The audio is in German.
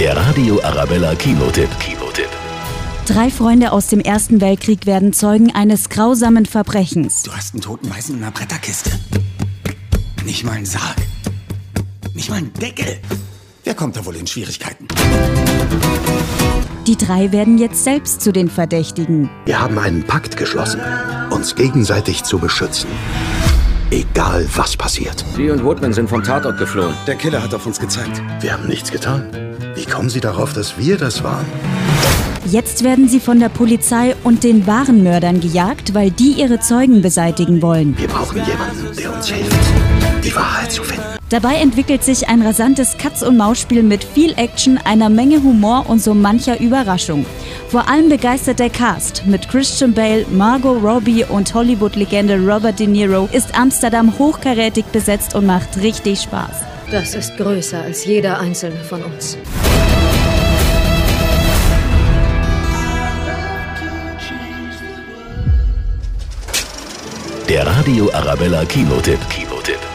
Der Radio Arabella Kinotipp. Kinotipp. Drei Freunde aus dem Ersten Weltkrieg werden Zeugen eines grausamen Verbrechens. Du hast einen toten Weißen in einer Bretterkiste. Nicht mal einen Sarg. Nicht mal einen Deckel. Wer kommt da wohl in Schwierigkeiten? Die drei werden jetzt selbst zu den Verdächtigen. Wir haben einen Pakt geschlossen, uns gegenseitig zu beschützen. Egal was passiert. Sie und Woodman sind vom Tatort geflohen. Der Killer hat auf uns gezeigt. Wir haben nichts getan. Wie kommen Sie darauf, dass wir das waren? Jetzt werden sie von der Polizei und den wahren Mördern gejagt, weil die ihre Zeugen beseitigen wollen. Wir brauchen jemanden, der uns hilft, die Wahrheit zu finden. Dabei entwickelt sich ein rasantes Katz-und-Maus-Spiel mit viel Action, einer Menge Humor und so mancher Überraschung. Vor allem begeistert der Cast. Mit Christian Bale, Margot Robbie und Hollywood-Legende Robert De Niro ist Amsterdam hochkarätig besetzt und macht richtig Spaß. Das ist größer als jeder einzelne von uns. Der Radio Arabella Kinotipp. Kinotipp.